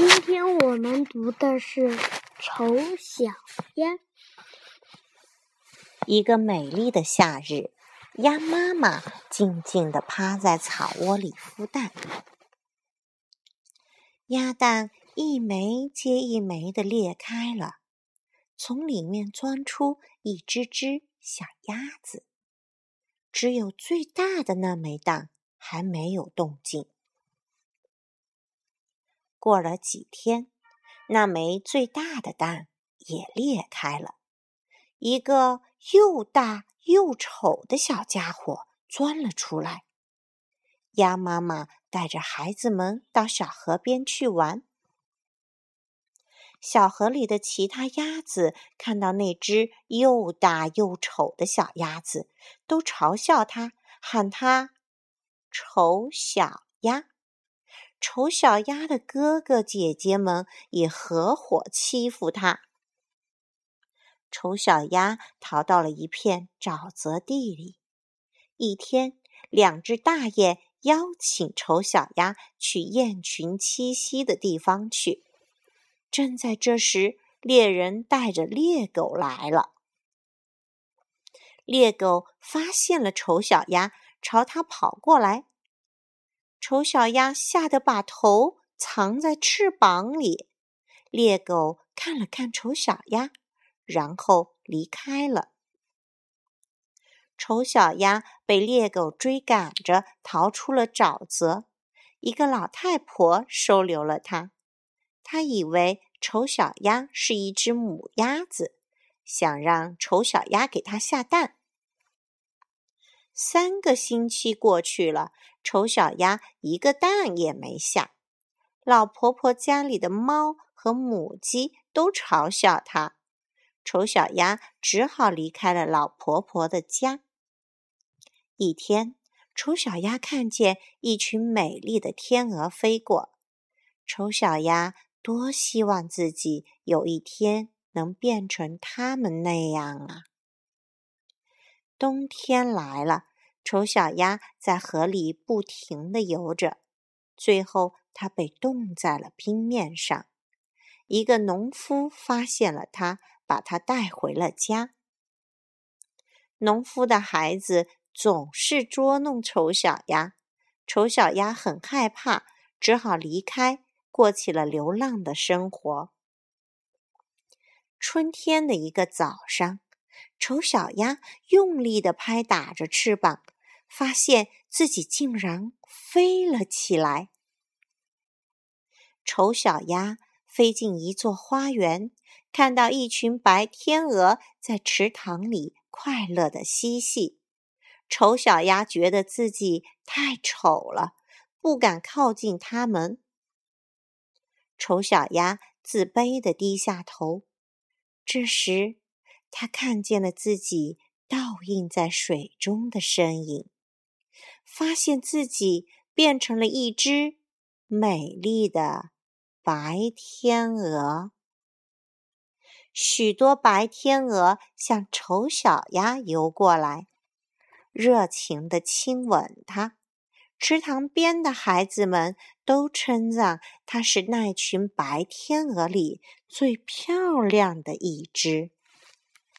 今天我们读的是《丑小鸭》。一个美丽的夏日，鸭妈妈静静地趴在草窝里孵蛋，鸭蛋一枚接一枚地裂开了，从里面钻出一只只小鸭子。只有最大的那枚蛋还没有动静。过了几天，那枚最大的蛋也裂开了，一个又大又丑的小家伙钻了出来。鸭妈妈带着孩子们到小河边去玩。小河里的其他鸭子看到那只又大又丑的小鸭子，都嘲笑它，喊它“丑小鸭”。丑小鸭的哥哥姐姐们也合伙欺负它。丑小鸭逃到了一片沼泽地里。一天，两只大雁邀请丑小鸭去雁群栖息的地方去。正在这时，猎人带着猎狗来了。猎狗发现了丑小鸭，朝它跑过来。丑小鸭吓得把头藏在翅膀里，猎狗看了看丑小鸭，然后离开了。丑小鸭被猎狗追赶着逃出了沼泽，一个老太婆收留了它。她以为丑小鸭是一只母鸭子，想让丑小鸭给它下蛋。三个星期过去了，丑小鸭一个蛋也没下。老婆婆家里的猫和母鸡都嘲笑它，丑小鸭只好离开了老婆婆的家。一天，丑小鸭看见一群美丽的天鹅飞过，丑小鸭多希望自己有一天能变成它们那样啊！冬天来了。丑小鸭在河里不停地游着，最后它被冻在了冰面上。一个农夫发现了它，把它带回了家。农夫的孩子总是捉弄丑小鸭，丑小鸭很害怕，只好离开，过起了流浪的生活。春天的一个早上。丑小鸭用力地拍打着翅膀，发现自己竟然飞了起来。丑小鸭飞进一座花园，看到一群白天鹅在池塘里快乐地嬉戏。丑小鸭觉得自己太丑了，不敢靠近它们。丑小鸭自卑地低下头。这时，他看见了自己倒映在水中的身影，发现自己变成了一只美丽的白天鹅。许多白天鹅向丑小鸭游过来，热情地亲吻它。池塘边的孩子们都称赞它是那群白天鹅里最漂亮的一只。